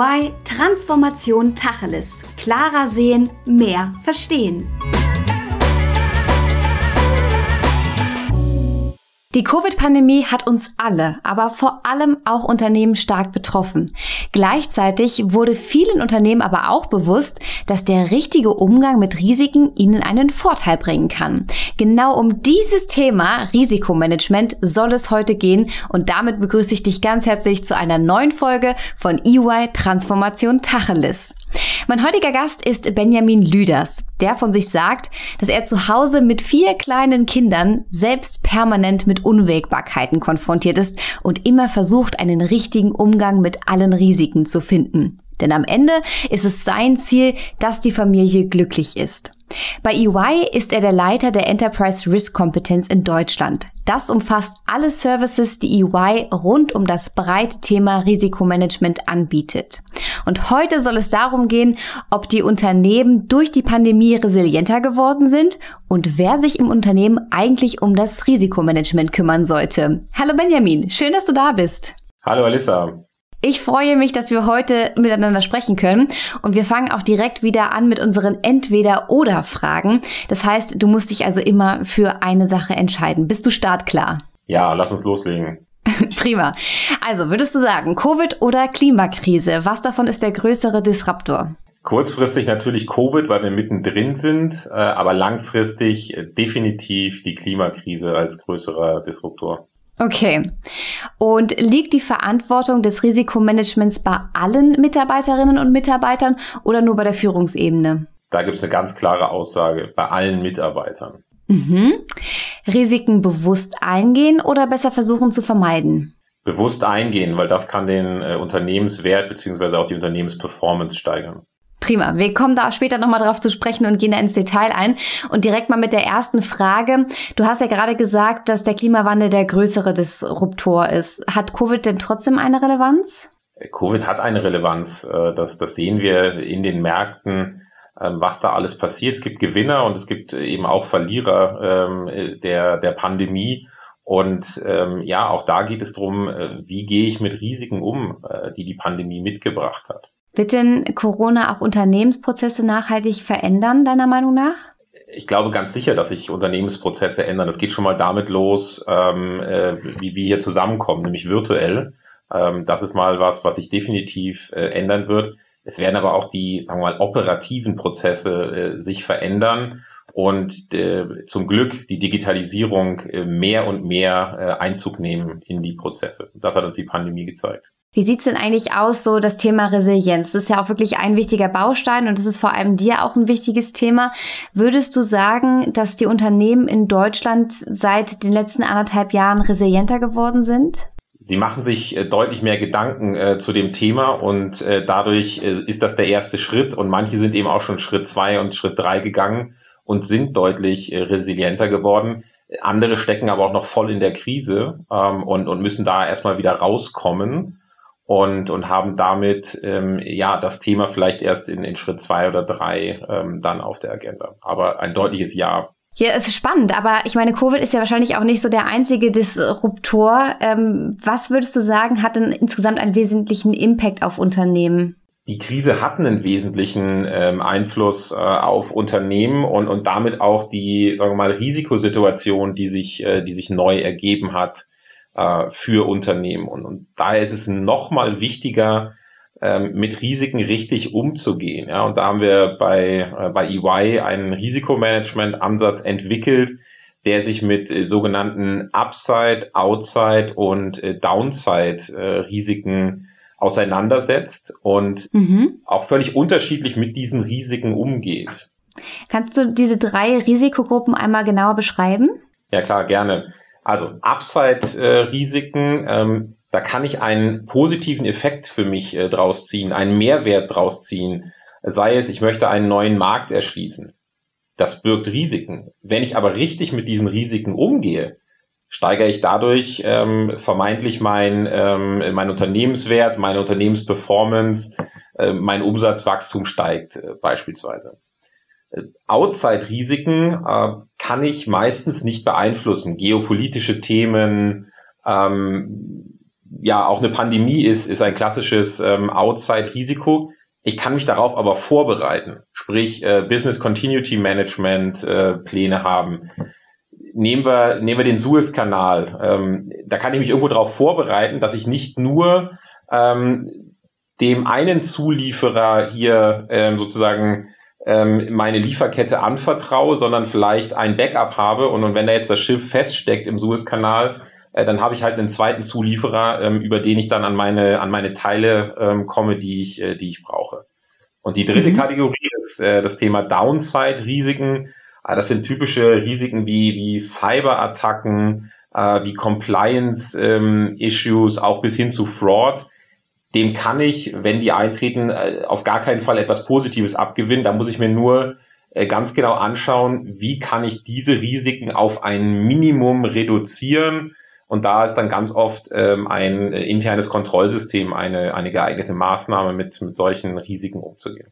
EY Transformation Tacheles. Klarer sehen, mehr verstehen. Die Covid-Pandemie hat uns alle, aber vor allem auch Unternehmen stark betroffen. Gleichzeitig wurde vielen Unternehmen aber auch bewusst, dass der richtige Umgang mit Risiken ihnen einen Vorteil bringen kann. Genau um dieses Thema Risikomanagement soll es heute gehen und damit begrüße ich dich ganz herzlich zu einer neuen Folge von EY Transformation Tacheles. Mein heutiger Gast ist Benjamin Lüders, der von sich sagt, dass er zu Hause mit vier kleinen Kindern selbst permanent mit Unwägbarkeiten konfrontiert ist und immer versucht, einen richtigen Umgang mit allen Risiken zu finden. Denn am Ende ist es sein Ziel, dass die Familie glücklich ist. Bei EY ist er der Leiter der Enterprise Risk Kompetenz in Deutschland. Das umfasst alle Services, die EY rund um das breite Thema Risikomanagement anbietet. Und heute soll es darum gehen, ob die Unternehmen durch die Pandemie resilienter geworden sind und wer sich im Unternehmen eigentlich um das Risikomanagement kümmern sollte. Hallo Benjamin, schön, dass du da bist. Hallo Alissa. Ich freue mich, dass wir heute miteinander sprechen können und wir fangen auch direkt wieder an mit unseren Entweder-Oder-Fragen. Das heißt, du musst dich also immer für eine Sache entscheiden. Bist du startklar? Ja, lass uns loslegen. Prima. Also, würdest du sagen, Covid oder Klimakrise? Was davon ist der größere Disruptor? Kurzfristig natürlich Covid, weil wir mittendrin sind, äh, aber langfristig definitiv die Klimakrise als größerer Disruptor. Okay. Und liegt die Verantwortung des Risikomanagements bei allen Mitarbeiterinnen und Mitarbeitern oder nur bei der Führungsebene? Da gibt es eine ganz klare Aussage, bei allen Mitarbeitern. Mhm. Risiken bewusst eingehen oder besser versuchen zu vermeiden? Bewusst eingehen, weil das kann den äh, Unternehmenswert bzw. auch die Unternehmensperformance steigern. Prima. Wir kommen da später nochmal drauf zu sprechen und gehen da ins Detail ein. Und direkt mal mit der ersten Frage. Du hast ja gerade gesagt, dass der Klimawandel der größere Disruptor ist. Hat Covid denn trotzdem eine Relevanz? Covid hat eine Relevanz. Äh, das, das sehen wir in den Märkten, ähm, was da alles passiert. Es gibt Gewinner und es gibt eben auch Verlierer ähm, der, der Pandemie. Und ähm, ja, auch da geht es darum, äh, wie gehe ich mit Risiken um, äh, die die Pandemie mitgebracht hat. Wird denn Corona auch Unternehmensprozesse nachhaltig verändern, deiner Meinung nach? Ich glaube ganz sicher, dass sich Unternehmensprozesse ändern. Das geht schon mal damit los, ähm, äh, wie wir hier zusammenkommen, nämlich virtuell. Ähm, das ist mal was, was sich definitiv äh, ändern wird. Es werden aber auch die, sagen wir mal, operativen Prozesse äh, sich verändern und äh, zum Glück die Digitalisierung äh, mehr und mehr äh, Einzug nehmen in die Prozesse. Das hat uns die Pandemie gezeigt. Wie sieht's denn eigentlich aus, so das Thema Resilienz? Das ist ja auch wirklich ein wichtiger Baustein und das ist vor allem dir auch ein wichtiges Thema. Würdest du sagen, dass die Unternehmen in Deutschland seit den letzten anderthalb Jahren resilienter geworden sind? Sie machen sich äh, deutlich mehr Gedanken äh, zu dem Thema und äh, dadurch äh, ist das der erste Schritt und manche sind eben auch schon Schritt zwei und Schritt drei gegangen und sind deutlich äh, resilienter geworden. Andere stecken aber auch noch voll in der Krise ähm, und, und müssen da erstmal wieder rauskommen und, und haben damit ähm, ja das Thema vielleicht erst in, in Schritt zwei oder drei ähm, dann auf der Agenda. Aber ein deutliches Ja. Ja, es ist spannend, aber ich meine, Covid ist ja wahrscheinlich auch nicht so der einzige Disruptor. Ähm, was würdest du sagen, hat denn insgesamt einen wesentlichen Impact auf Unternehmen? Die Krise hat einen wesentlichen ähm, Einfluss äh, auf Unternehmen und, und damit auch die, sagen wir mal, Risikosituation, die sich, äh, die sich neu ergeben hat äh, für Unternehmen. Und, und daher ist es nochmal wichtiger, ähm, mit Risiken richtig umzugehen. Ja, und da haben wir bei, äh, bei EY einen Risikomanagement-Ansatz entwickelt, der sich mit äh, sogenannten Upside, Outside und äh, Downside-Risiken auseinandersetzt und mhm. auch völlig unterschiedlich mit diesen Risiken umgeht. Kannst du diese drei Risikogruppen einmal genauer beschreiben? Ja klar, gerne. Also Upside-Risiken, ähm, da kann ich einen positiven Effekt für mich äh, draus ziehen, einen Mehrwert draus ziehen. Sei es, ich möchte einen neuen Markt erschließen. Das birgt Risiken. Wenn ich aber richtig mit diesen Risiken umgehe, steigere ich dadurch ähm, vermeintlich mein, ähm, mein Unternehmenswert, meine Unternehmensperformance, äh, mein Umsatzwachstum steigt äh, beispielsweise. Outside-Risiken äh, kann ich meistens nicht beeinflussen. Geopolitische Themen, ähm, ja, auch eine Pandemie ist, ist ein klassisches ähm, Outside-Risiko. Ich kann mich darauf aber vorbereiten, sprich äh, Business Continuity Management äh, Pläne haben. Nehmen wir, nehmen wir den Suezkanal. Ähm, da kann ich mich irgendwo darauf vorbereiten, dass ich nicht nur ähm, dem einen Zulieferer hier ähm, sozusagen ähm, meine Lieferkette anvertraue, sondern vielleicht ein Backup habe und, und wenn da jetzt das Schiff feststeckt im Suezkanal, äh, dann habe ich halt einen zweiten Zulieferer, ähm, über den ich dann an meine, an meine Teile ähm, komme, die ich, äh, die ich brauche. Und die dritte mhm. Kategorie ist äh, das Thema Downside-Risiken. Äh, das sind typische Risiken wie, wie Cyber-Attacken, äh, wie Compliance-Issues, ähm, auch bis hin zu Fraud. Dem kann ich, wenn die eintreten, äh, auf gar keinen Fall etwas Positives abgewinnen. Da muss ich mir nur äh, ganz genau anschauen, wie kann ich diese Risiken auf ein Minimum reduzieren und da ist dann ganz oft ähm, ein äh, internes Kontrollsystem eine, eine geeignete Maßnahme, mit, mit solchen Risiken umzugehen.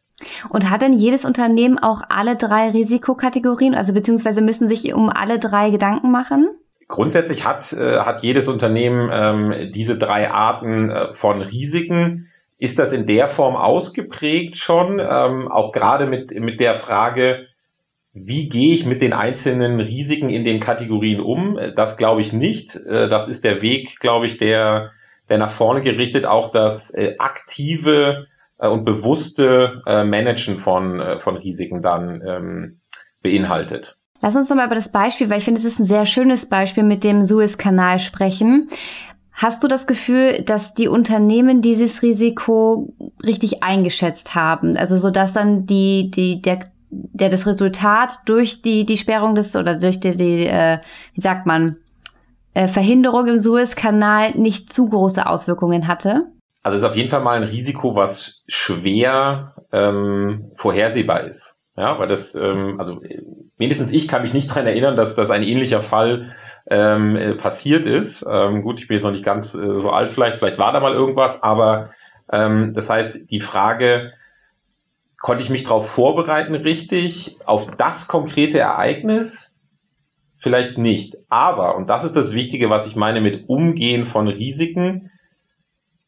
Und hat denn jedes Unternehmen auch alle drei Risikokategorien, also beziehungsweise müssen sich um alle drei Gedanken machen? Grundsätzlich hat, äh, hat jedes Unternehmen ähm, diese drei Arten äh, von Risiken. Ist das in der Form ausgeprägt schon? Ähm, auch gerade mit, mit der Frage, wie gehe ich mit den einzelnen Risiken in den Kategorien um? Das glaube ich nicht. Äh, das ist der Weg, glaube ich, der, der nach vorne gerichtet auch das äh, aktive äh, und bewusste Managen von, von Risiken dann ähm, beinhaltet. Lass uns doch mal über das Beispiel, weil ich finde, es ist ein sehr schönes Beispiel mit dem Suezkanal sprechen. Hast du das Gefühl, dass die Unternehmen dieses Risiko richtig eingeschätzt haben? Also so dass dann die, die, der der das Resultat durch die, die Sperrung des oder durch die, die äh, wie sagt man, äh, Verhinderung im Suezkanal nicht zu große Auswirkungen hatte? Also es ist auf jeden Fall mal ein Risiko, was schwer ähm, vorhersehbar ist. Ja, weil das, ähm, also mindestens ich kann mich nicht dran erinnern, dass das ein ähnlicher Fall ähm, äh, passiert ist. Ähm, gut, ich bin jetzt noch nicht ganz äh, so alt vielleicht, vielleicht war da mal irgendwas, aber ähm, das heißt, die Frage, konnte ich mich darauf vorbereiten, richtig, auf das konkrete Ereignis? Vielleicht nicht. Aber, und das ist das Wichtige, was ich meine mit Umgehen von Risiken,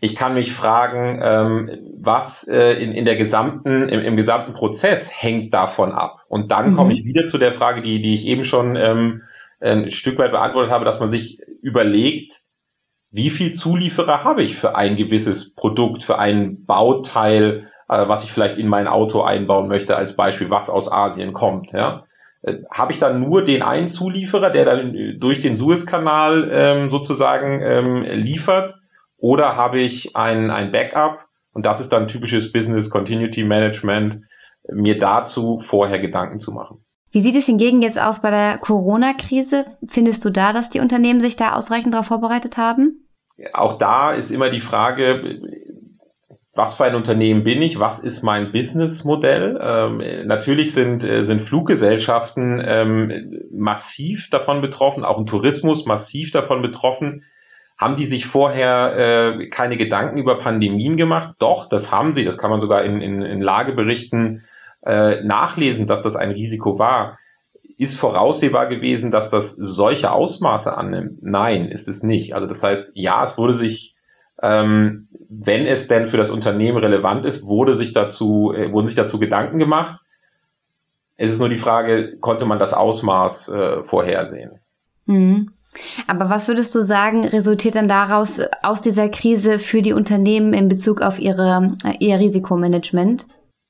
ich kann mich fragen, ähm, was äh, in, in der gesamten, im, im gesamten Prozess hängt davon ab. Und dann mhm. komme ich wieder zu der Frage, die, die ich eben schon ähm, ein Stück weit beantwortet habe, dass man sich überlegt, wie viel Zulieferer habe ich für ein gewisses Produkt, für ein Bauteil, äh, was ich vielleicht in mein Auto einbauen möchte, als Beispiel, was aus Asien kommt. Ja? Äh, Habe ich dann nur den einen Zulieferer, der dann durch den Suezkanal ähm, sozusagen ähm, liefert, oder habe ich ein, ein Backup? Und das ist dann typisches Business Continuity Management, mir dazu vorher Gedanken zu machen. Wie sieht es hingegen jetzt aus bei der Corona-Krise? Findest du da, dass die Unternehmen sich da ausreichend darauf vorbereitet haben? Auch da ist immer die Frage, was für ein Unternehmen bin ich, was ist mein Businessmodell. Ähm, natürlich sind, äh, sind Fluggesellschaften ähm, massiv davon betroffen, auch ein Tourismus massiv davon betroffen. Haben die sich vorher äh, keine Gedanken über Pandemien gemacht? Doch, das haben sie. Das kann man sogar in, in, in Lageberichten äh, nachlesen, dass das ein Risiko war. Ist voraussehbar gewesen, dass das solche Ausmaße annimmt? Nein, ist es nicht. Also das heißt, ja, es wurde sich ähm, wenn es denn für das Unternehmen relevant ist, wurde sich dazu, äh, wurden sich dazu Gedanken gemacht. Es ist nur die Frage, konnte man das Ausmaß äh, vorhersehen? Mhm. Aber was würdest du sagen, resultiert dann daraus aus dieser Krise für die Unternehmen in Bezug auf ihre, äh, ihr Risikomanagement?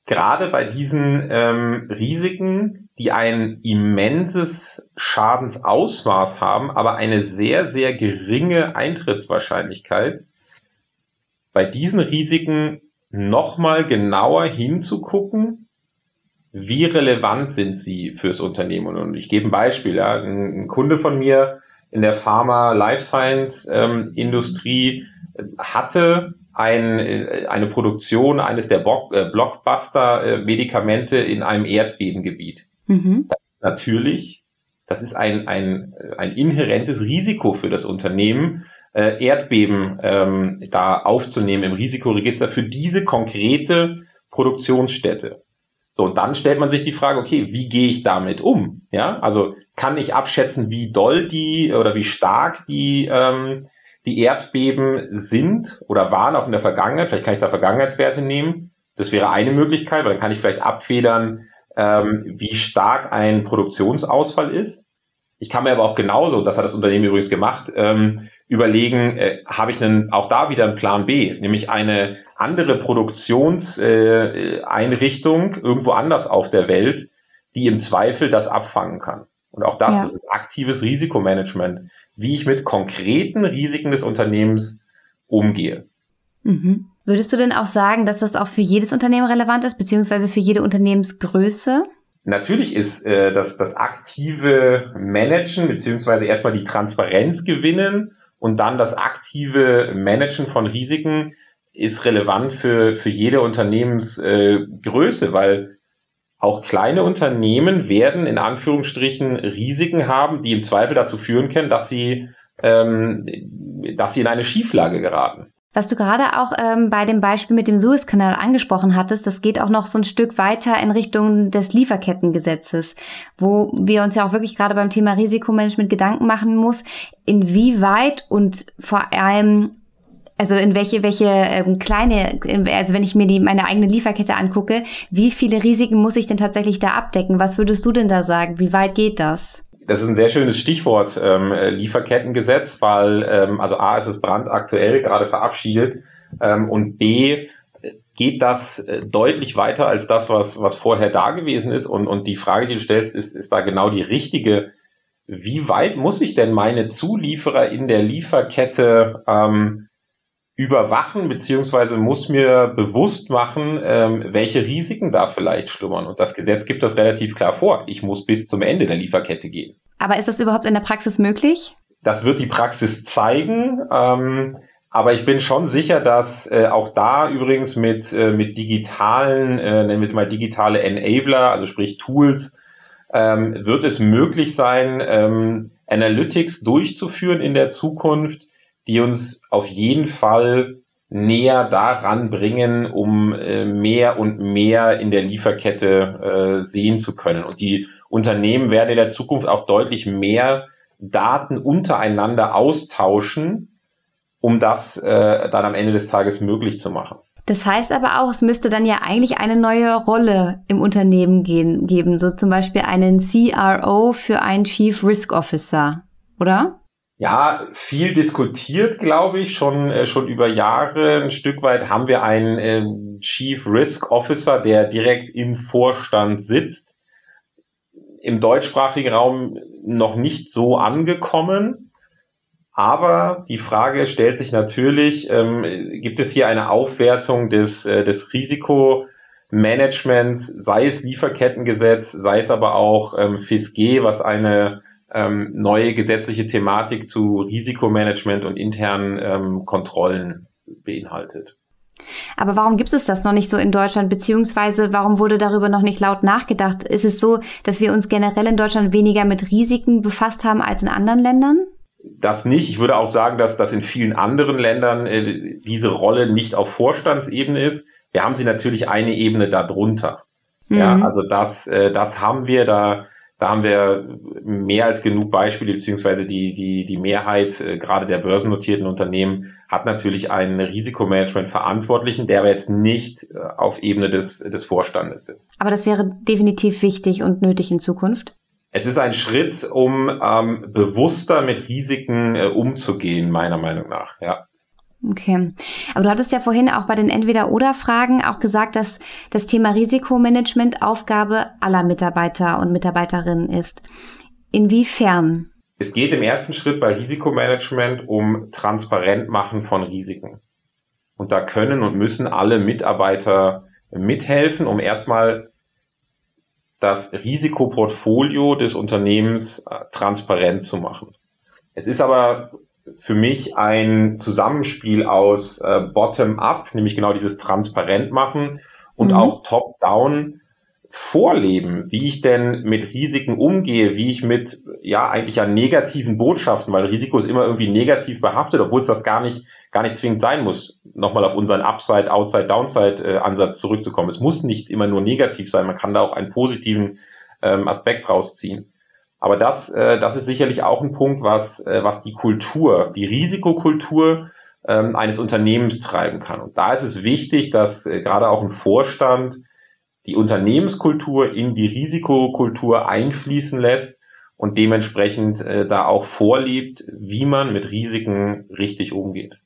Gerade bei diesen ähm, Risiken, die ein immenses Schadensausmaß haben, aber eine sehr, sehr geringe Eintrittswahrscheinlichkeit, bei diesen Risiken nochmal genauer hinzugucken, wie relevant sind sie fürs Unternehmen. Und ich gebe ein Beispiel. Ja. Ein, Kunde von mir in der Pharma Life Science ähm, Industrie äh, hatte ein, äh, eine Produktion eines der äh, Blockbuster-Medikamente in einem Erdbebengebiet. Mhm. natürlich, das ist ein, ein, ein inhärentes Risiko für das Unternehmen, äh, Erdbeben ähm, da aufzunehmen im Risikoregister für diese konkrete Produktionsstätte. So, und dann stellt man sich die Frage, okay, wie gehe ich damit um? Ja, also kann ich abschätzen, wie doll die oder wie stark die, ähm, die Erdbeben sind oder waren auch in der Vergangenheit. Vielleicht kann ich da Vergangenheitswerte nehmen. Das wäre eine Möglichkeit, weil dann kann ich vielleicht abfedern, ähm, wie stark ein Produktionsausfall ist. Ich kann mir aber auch genauso, das hat das Unternehmen übrigens gemacht, ähm, überlegen, äh, habe ich einen, auch da wieder einen Plan B, nämlich eine andere Produktionseinrichtung äh, irgendwo anders auf der Welt, die im Zweifel das abfangen kann. Und auch das, ja. das ist aktives Risikomanagement, wie ich mit konkreten Risiken des Unternehmens umgehe. Mhm. Würdest du denn auch sagen, dass das auch für jedes Unternehmen relevant ist, beziehungsweise für jede Unternehmensgröße? Natürlich ist äh, das, das aktive Managen, beziehungsweise erstmal die Transparenz gewinnen und dann das aktive Managen von Risiken ist relevant für, für jede Unternehmensgröße, äh, weil auch kleine Unternehmen werden in Anführungsstrichen Risiken haben, die im Zweifel dazu führen können, dass sie, ähm, dass sie in eine Schieflage geraten. Was du gerade auch ähm, bei dem Beispiel mit dem Suezkanal angesprochen hattest, das geht auch noch so ein Stück weiter in Richtung des Lieferkettengesetzes, wo wir uns ja auch wirklich gerade beim Thema Risikomanagement Gedanken machen muss, inwieweit und vor allem also in welche welche ähm, kleine also wenn ich mir die meine eigene Lieferkette angucke, wie viele Risiken muss ich denn tatsächlich da abdecken? Was würdest du denn da sagen? Wie weit geht das? Das ist ein sehr schönes Stichwort, ähm, Lieferkettengesetz, weil ähm, also A ist es brandaktuell, gerade verabschiedet, ähm, und B geht das äh, deutlich weiter als das, was, was vorher da gewesen ist. Und, und die Frage, die du stellst, ist, ist da genau die richtige. Wie weit muss ich denn meine Zulieferer in der Lieferkette ähm, überwachen, beziehungsweise muss mir bewusst machen, ähm, welche Risiken da vielleicht schlummern. Und das Gesetz gibt das relativ klar vor. Ich muss bis zum Ende der Lieferkette gehen. Aber ist das überhaupt in der Praxis möglich? Das wird die Praxis zeigen. Ähm, aber ich bin schon sicher, dass äh, auch da übrigens mit, äh, mit digitalen, äh, nennen wir es mal digitale Enabler, also sprich Tools, ähm, wird es möglich sein, ähm, Analytics durchzuführen in der Zukunft, die uns auf jeden Fall näher daran bringen, um äh, mehr und mehr in der Lieferkette äh, sehen zu können. Und die Unternehmen werden in der Zukunft auch deutlich mehr Daten untereinander austauschen, um das äh, dann am Ende des Tages möglich zu machen. Das heißt aber auch, es müsste dann ja eigentlich eine neue Rolle im Unternehmen gehen, geben, so zum Beispiel einen CRO für einen Chief Risk Officer, oder? Ja, viel diskutiert, glaube ich, schon, äh, schon über Jahre. Ein Stück weit haben wir einen äh, Chief Risk Officer, der direkt im Vorstand sitzt. Im deutschsprachigen Raum noch nicht so angekommen. Aber die Frage stellt sich natürlich, ähm, gibt es hier eine Aufwertung des, äh, des Risikomanagements, sei es Lieferkettengesetz, sei es aber auch ähm, FISG, was eine ähm, neue gesetzliche Thematik zu Risikomanagement und internen ähm, Kontrollen beinhaltet. Aber warum gibt es das noch nicht so in Deutschland, beziehungsweise warum wurde darüber noch nicht laut nachgedacht? Ist es so, dass wir uns generell in Deutschland weniger mit Risiken befasst haben als in anderen Ländern? Das nicht. Ich würde auch sagen, dass das in vielen anderen Ländern äh, diese Rolle nicht auf Vorstandsebene ist. Wir haben sie natürlich eine Ebene darunter. Mhm. Ja, also das, äh, das haben wir da da haben wir mehr als genug Beispiele, beziehungsweise die, die, die Mehrheit äh, gerade der börsennotierten Unternehmen hat natürlich einen Risikomanagement-Verantwortlichen, der aber jetzt nicht äh, auf Ebene des, des Vorstandes sitzt. Aber das wäre definitiv wichtig und nötig in Zukunft. Es ist ein Schritt, um ähm, bewusster mit Risiken äh, umzugehen, meiner Meinung nach, ja. Okay. Aber du hattest ja vorhin auch bei den Entweder-Oder-Fragen auch gesagt, dass das Thema Risikomanagement Aufgabe aller Mitarbeiter und Mitarbeiterinnen ist. Inwiefern? Es geht im ersten Schritt bei Risikomanagement um transparent machen von Risiken. Und da können und müssen alle Mitarbeiter mithelfen, um erstmal das Risikoportfolio des Unternehmens äh, transparent zu machen. Es ist aber für mich ein Zusammenspiel aus äh, Bottom-up, nämlich genau dieses transparent machen und mhm. auch Top-down vorleben, wie ich denn mit Risiken umgehe, wie ich mit ja eigentlich an negativen Botschaften, weil Risiko ist immer irgendwie negativ behaftet, obwohl es das gar nicht gar nicht zwingend sein muss. Nochmal auf unseren Upside, Outside, Downside äh, Ansatz zurückzukommen. Es muss nicht immer nur negativ sein, man kann da auch einen positiven ähm, Aspekt rausziehen. Aber das, äh, das ist sicherlich auch ein Punkt, was, äh, was die Kultur, die Risikokultur ähm, eines Unternehmens treiben kann. Und da ist es wichtig, dass äh, gerade auch ein Vorstand die Unternehmenskultur in die Risikokultur einfließen lässt und dementsprechend äh, da auch vorlebt, wie man mit Risiken richtig umgeht.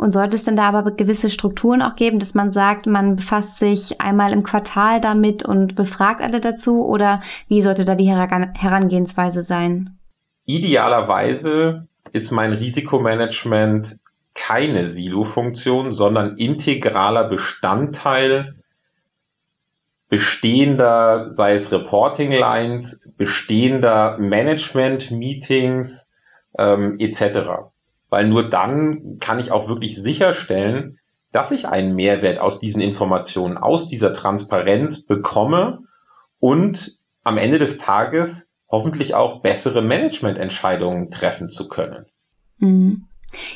Und sollte es denn da aber gewisse Strukturen auch geben, dass man sagt, man befasst sich einmal im Quartal damit und befragt alle dazu oder wie sollte da die Herangehensweise sein? Idealerweise ist mein Risikomanagement keine Silo-Funktion, sondern integraler Bestandteil bestehender, sei es Reporting Lines, bestehender Management Meetings ähm, etc. Weil nur dann kann ich auch wirklich sicherstellen, dass ich einen Mehrwert aus diesen Informationen, aus dieser Transparenz bekomme und am Ende des Tages hoffentlich auch bessere Managemententscheidungen treffen zu können. Mhm.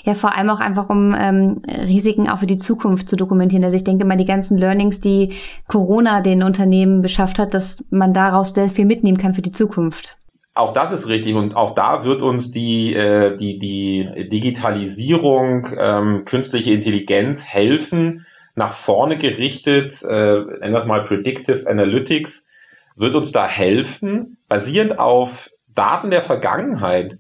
Ja, vor allem auch einfach, um ähm, Risiken auch für die Zukunft zu dokumentieren. Also ich denke mal, die ganzen Learnings, die Corona den Unternehmen beschafft hat, dass man daraus sehr viel mitnehmen kann für die Zukunft. Auch das ist richtig und auch da wird uns die, äh, die, die Digitalisierung, ähm, künstliche Intelligenz helfen, nach vorne gerichtet, äh, nennen wir es mal Predictive Analytics, wird uns da helfen, basierend auf Daten der Vergangenheit,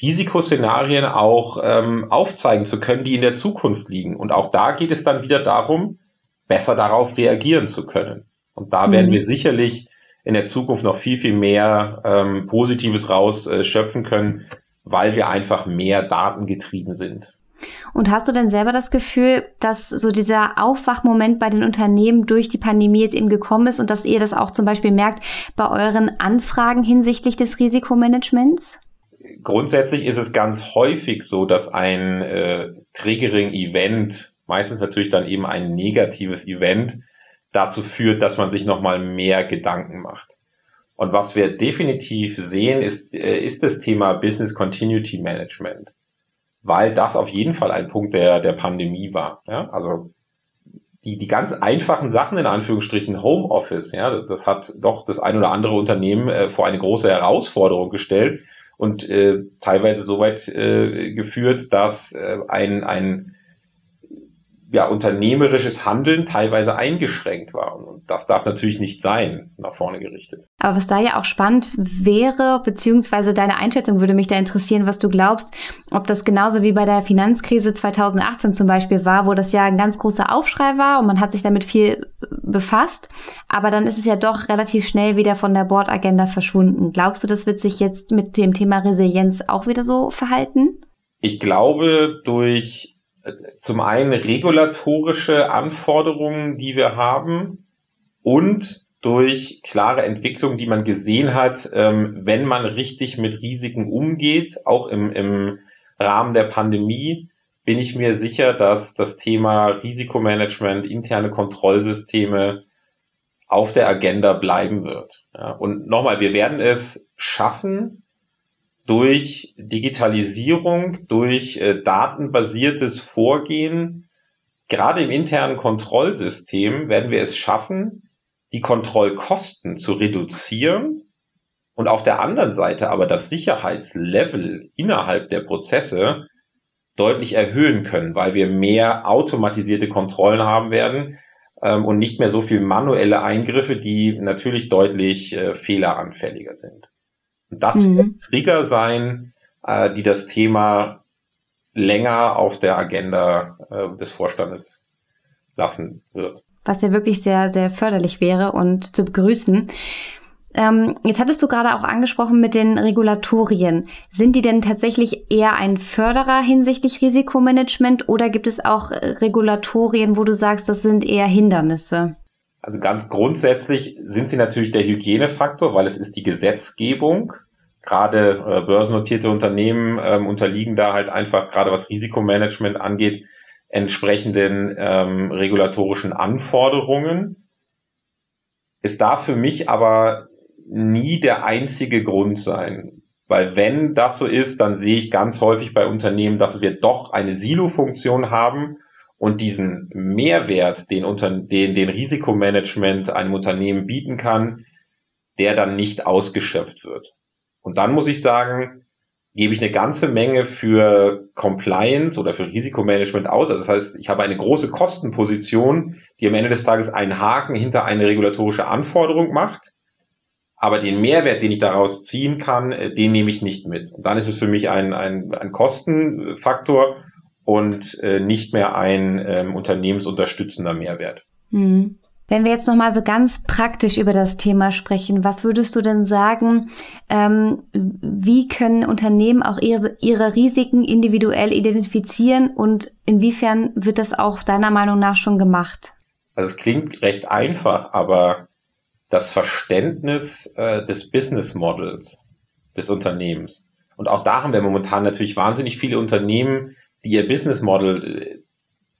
Risikoszenarien auch ähm, aufzeigen zu können, die in der Zukunft liegen. Und auch da geht es dann wieder darum, besser darauf reagieren zu können. Und da mhm. werden wir sicherlich in der Zukunft noch viel, viel mehr ähm, Positives rausschöpfen äh, können, weil wir einfach mehr datengetrieben sind. Und hast du denn selber das Gefühl, dass so dieser Aufwachmoment bei den Unternehmen durch die Pandemie jetzt eben gekommen ist und dass ihr das auch zum Beispiel merkt bei euren Anfragen hinsichtlich des Risikomanagements? grundsätzlich ist es ganz häufig so, dass ein äh, Triggering-Event, meistens natürlich dann eben ein negatives Event, dazu führt, dass man sich nochmal mehr Gedanken macht. Und was wir definitiv sehen, ist, äh, ist das Thema Business Continuity Management, weil das auf jeden Fall ein Punkt der, der Pandemie war. Ja? Also die, die ganz einfachen Sachen in Anführungsstrichen Homeoffice, ja, das hat doch das ein oder andere Unternehmen äh, vor eine große Herausforderung gestellt, und äh, teilweise so weit äh, geführt, dass äh, ein, ein ja, unternehmerisches Handeln teilweise eingeschränkt war. Und das darf natürlich nicht sein, nach vorne gerichtet. Aber was da ja auch spannend wäre, beziehungsweise deine Einschätzung würde mich da interessieren, was du glaubst, ob das genauso wie bei der Finanzkrise 2018 zum Beispiel war, wo das ja ein ganz großer Aufschrei war und man hat sich damit viel befasst, aber dann ist es ja doch relativ schnell wieder von der Bordagenda verschwunden. Glaubst du, das wird sich jetzt mit dem Thema Resilienz auch wieder so verhalten? Ich glaube, durch zum einen regulatorische Anforderungen, die wir haben und durch klare Entwicklungen, die man gesehen hat, ähm, wenn man richtig mit Risiken umgeht, auch im, im Rahmen der Pandemie, bin ich mir sicher, dass das Thema Risikomanagement, interne Kontrollsysteme auf der Agenda bleiben wird. Und nochmal, wir werden es schaffen, durch Digitalisierung, durch äh, datenbasiertes Vorgehen, gerade im internen Kontrollsystem werden wir es schaffen, die Kontrollkosten zu reduzieren und auf der anderen Seite aber das Sicherheitslevel innerhalb der Prozesse deutlich erhöhen können, weil wir mehr automatisierte Kontrollen haben werden ähm, und nicht mehr so viel manuelle Eingriffe, die natürlich deutlich äh, fehleranfälliger sind. Das mhm. wird Trigger sein, äh, die das Thema länger auf der Agenda äh, des Vorstandes lassen wird. Was ja wirklich sehr, sehr förderlich wäre und zu begrüßen. Ähm, jetzt hattest du gerade auch angesprochen mit den Regulatorien. Sind die denn tatsächlich eher ein Förderer hinsichtlich Risikomanagement oder gibt es auch Regulatorien, wo du sagst, das sind eher Hindernisse? Also ganz grundsätzlich sind sie natürlich der Hygienefaktor, weil es ist die Gesetzgebung. Gerade äh, börsennotierte Unternehmen ähm, unterliegen da halt einfach, gerade was Risikomanagement angeht, entsprechenden ähm, regulatorischen Anforderungen. Es darf für mich aber nie der einzige Grund sein. Weil wenn das so ist, dann sehe ich ganz häufig bei Unternehmen, dass wir doch eine Silo-Funktion haben und diesen Mehrwert, den, unter, den, den Risikomanagement einem Unternehmen bieten kann, der dann nicht ausgeschöpft wird. Und dann muss ich sagen, gebe ich eine ganze Menge für Compliance oder für Risikomanagement aus. Also das heißt, ich habe eine große Kostenposition, die am Ende des Tages einen Haken hinter eine regulatorische Anforderung macht. Aber den Mehrwert, den ich daraus ziehen kann, äh, den nehme ich nicht mit. Und dann ist es für mich ein, ein, ein Kostenfaktor und äh, nicht mehr ein ähm, unternehmensunterstützender Mehrwert. Mhm. Wenn wir jetzt noch mal so ganz praktisch über das Thema sprechen, was würdest du denn sagen, ähm, wie können Unternehmen auch ihre, ihre Risiken individuell identifizieren und inwiefern wird das auch deiner Meinung nach schon gemacht? Also es klingt recht einfach, aber das Verständnis äh, des Business Models des Unternehmens und auch da haben wir momentan natürlich wahnsinnig viele Unternehmen, die ihr Business Model äh,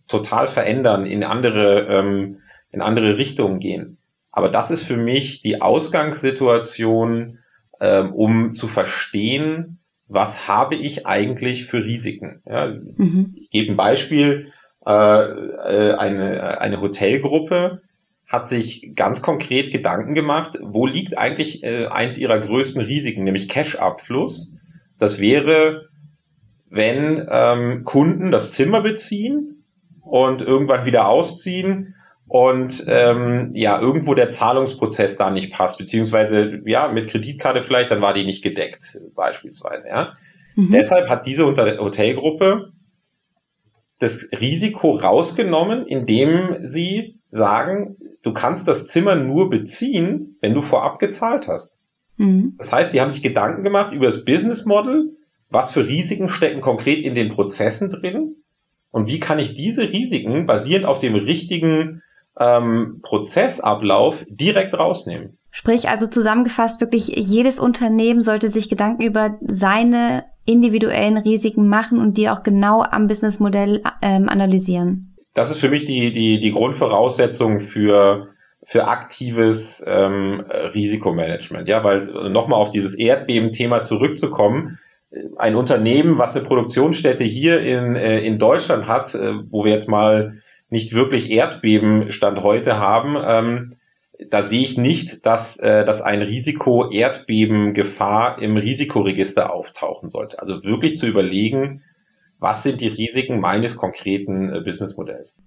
total verändern, in andere ähm, in andere Richtungen gehen. Aber das ist für mich die Ausgangssituation, ähm, um zu verstehen, was habe ich eigentlich für Risiken. Ja, mhm. Ich gebe ein Beispiel. Äh, äh, eine, eine Hotelgruppe hat sich ganz konkret Gedanken gemacht, wo liegt eigentlich äh, eins ihrer größten Risiken, nämlich Cash-Abfluss. Das wäre, wenn ähm, Kunden das Zimmer beziehen und irgendwann wieder ausziehen und ähm, ja, irgendwo der Zahlungsprozess da nicht passt, beziehungsweise ja, mit Kreditkarte vielleicht, dann war die nicht gedeckt, beispielsweise, ja. Mhm. Deshalb hat diese Hotelgruppe das Risiko rausgenommen, indem sie sagen, du kannst das Zimmer nur beziehen, wenn du vorab gezahlt hast. Mhm. Das heißt, die haben sich Gedanken gemacht über das Business Model, was für Risiken stecken konkret in den Prozessen drin und wie kann ich diese Risiken basierend auf dem richtigen ähm, Prozessablauf direkt rausnehmen. Sprich also zusammengefasst, wirklich jedes Unternehmen sollte sich Gedanken über seine individuellen Risiken machen und die auch genau am Businessmodell ähm, analysieren. Das ist für mich die, die, die Grundvoraussetzung für, für aktives ähm, Risikomanagement. Ja, weil nochmal auf dieses Erdbeben-Thema zurückzukommen, ein Unternehmen, was eine Produktionsstätte hier in, äh, in Deutschland hat, äh, wo wir jetzt mal nicht wirklich Erdbebenstand heute haben, ähm, da sehe ich nicht, dass, äh, dass ein Risiko Erdbebengefahr im Risikoregister auftauchen sollte. Also wirklich zu überlegen, was sind die Risiken meines konkreten äh, Businessmodells.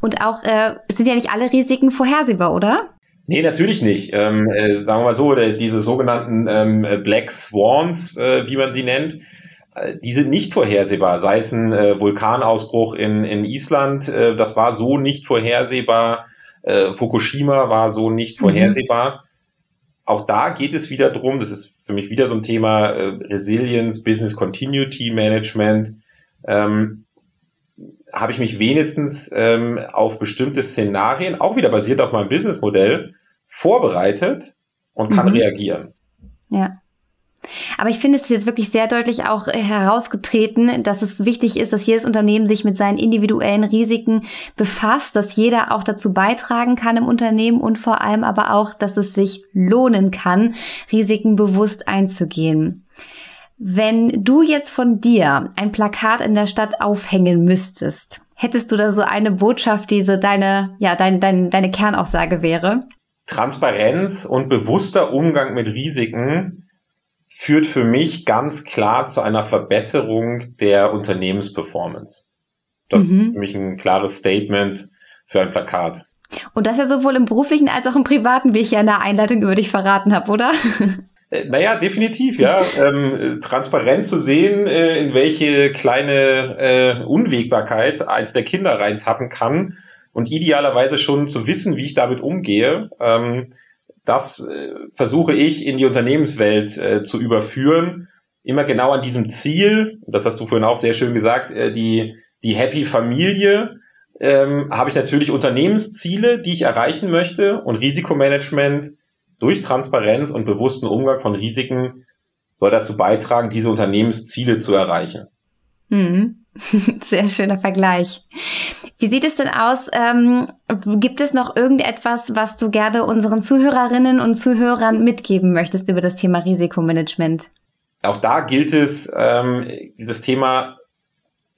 Und auch äh, sind ja nicht alle Risiken vorhersehbar, oder? Nee, natürlich nicht. Ähm, äh, sagen wir mal so, der, diese sogenannten ähm, Black Swans, äh, wie man sie nennt, äh, die sind nicht vorhersehbar, sei es ein äh, Vulkanausbruch in, in Island, äh, das war so nicht vorhersehbar, äh, Fukushima war so nicht mhm. vorhersehbar. Auch da geht es wieder drum, das ist für mich wieder so ein Thema äh, Resilience, Business Continuity Management. Ähm, habe ich mich wenigstens ähm, auf bestimmte Szenarien, auch wieder basiert auf meinem Businessmodell, vorbereitet und kann mhm. reagieren. Ja. Aber ich finde es jetzt wirklich sehr deutlich auch herausgetreten, dass es wichtig ist, dass jedes Unternehmen sich mit seinen individuellen Risiken befasst, dass jeder auch dazu beitragen kann im Unternehmen und vor allem aber auch, dass es sich lohnen kann, Risiken bewusst einzugehen. Wenn du jetzt von dir ein Plakat in der Stadt aufhängen müsstest, hättest du da so eine Botschaft, die so deine, ja, dein, dein, deine Kernaussage wäre? Transparenz und bewusster Umgang mit Risiken führt für mich ganz klar zu einer Verbesserung der Unternehmensperformance. Das mhm. ist für mich ein klares Statement für ein Plakat. Und das ja sowohl im beruflichen als auch im privaten, wie ich ja in der Einleitung über dich verraten habe, oder? Äh, naja, definitiv, ja. ähm, transparent zu sehen, äh, in welche kleine äh, Unwägbarkeit eins der Kinder reintappen kann und idealerweise schon zu wissen, wie ich damit umgehe. Ähm, das äh, versuche ich in die Unternehmenswelt äh, zu überführen, immer genau an diesem Ziel, das hast du vorhin auch sehr schön gesagt, äh, die, die Happy Familie, ähm, habe ich natürlich Unternehmensziele, die ich erreichen möchte und Risikomanagement durch Transparenz und bewussten Umgang von Risiken soll dazu beitragen, diese Unternehmensziele zu erreichen. Mhm. Sehr schöner Vergleich. Wie sieht es denn aus? Ähm, gibt es noch irgendetwas, was du gerne unseren Zuhörerinnen und Zuhörern mitgeben möchtest über das Thema Risikomanagement? Auch da gilt es, ähm, das Thema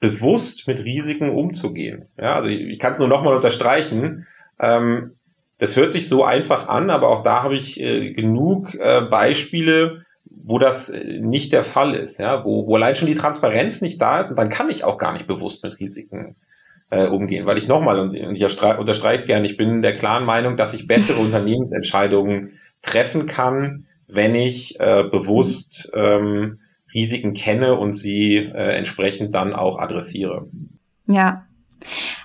bewusst mit Risiken umzugehen. Ja, also ich, ich kann es nur nochmal unterstreichen. Ähm, das hört sich so einfach an, aber auch da habe ich äh, genug äh, Beispiele, wo das nicht der Fall ist, ja, wo, wo allein schon die Transparenz nicht da ist und dann kann ich auch gar nicht bewusst mit Risiken äh, umgehen. Weil ich nochmal, und, und ich unterstreiche es gerne, ich bin der klaren Meinung, dass ich bessere Unternehmensentscheidungen treffen kann, wenn ich äh, bewusst ähm, Risiken kenne und sie äh, entsprechend dann auch adressiere. Ja,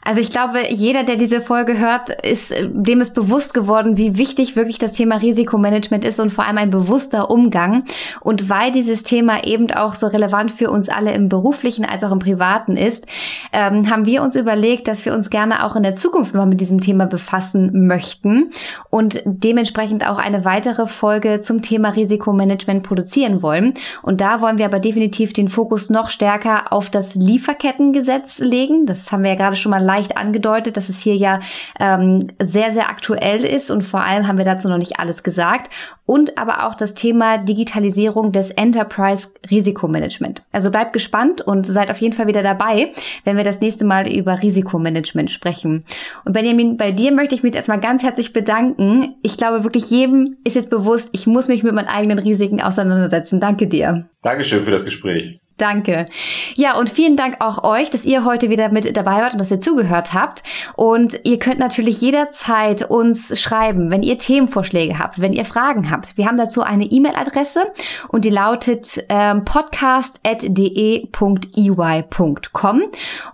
also ich glaube, jeder, der diese Folge hört, ist dem ist bewusst geworden, wie wichtig wirklich das Thema Risikomanagement ist und vor allem ein bewusster Umgang. Und weil dieses Thema eben auch so relevant für uns alle im beruflichen als auch im privaten ist, ähm, haben wir uns überlegt, dass wir uns gerne auch in der Zukunft mal mit diesem Thema befassen möchten und dementsprechend auch eine weitere Folge zum Thema Risikomanagement produzieren wollen. Und da wollen wir aber definitiv den Fokus noch stärker auf das Lieferkettengesetz legen. Das haben wir ja gerade schon mal leicht angedeutet, dass es hier ja ähm, sehr, sehr aktuell ist und vor allem haben wir dazu noch nicht alles gesagt. Und aber auch das Thema Digitalisierung des Enterprise Risikomanagement. Also bleibt gespannt und seid auf jeden Fall wieder dabei, wenn wir das nächste Mal über Risikomanagement sprechen. Und Benjamin, bei dir möchte ich mich jetzt erstmal ganz herzlich bedanken. Ich glaube wirklich jedem ist jetzt bewusst, ich muss mich mit meinen eigenen Risiken auseinandersetzen. Danke dir. Dankeschön für das Gespräch. Danke. Ja, und vielen Dank auch euch, dass ihr heute wieder mit dabei wart und dass ihr zugehört habt. Und ihr könnt natürlich jederzeit uns schreiben, wenn ihr Themenvorschläge habt, wenn ihr Fragen habt. Wir haben dazu eine E-Mail-Adresse und die lautet ähm, podcast.de.ey.com.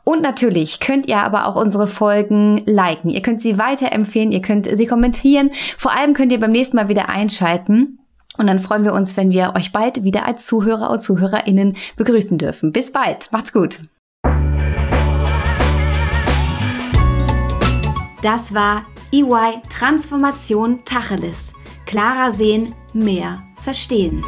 Und natürlich könnt ihr aber auch unsere Folgen liken. Ihr könnt sie weiterempfehlen, ihr könnt sie kommentieren. Vor allem könnt ihr beim nächsten Mal wieder einschalten. Und dann freuen wir uns, wenn wir euch bald wieder als Zuhörer und ZuhörerInnen begrüßen dürfen. Bis bald. Macht's gut. Das war EY Transformation Tacheles. Klarer sehen, mehr verstehen.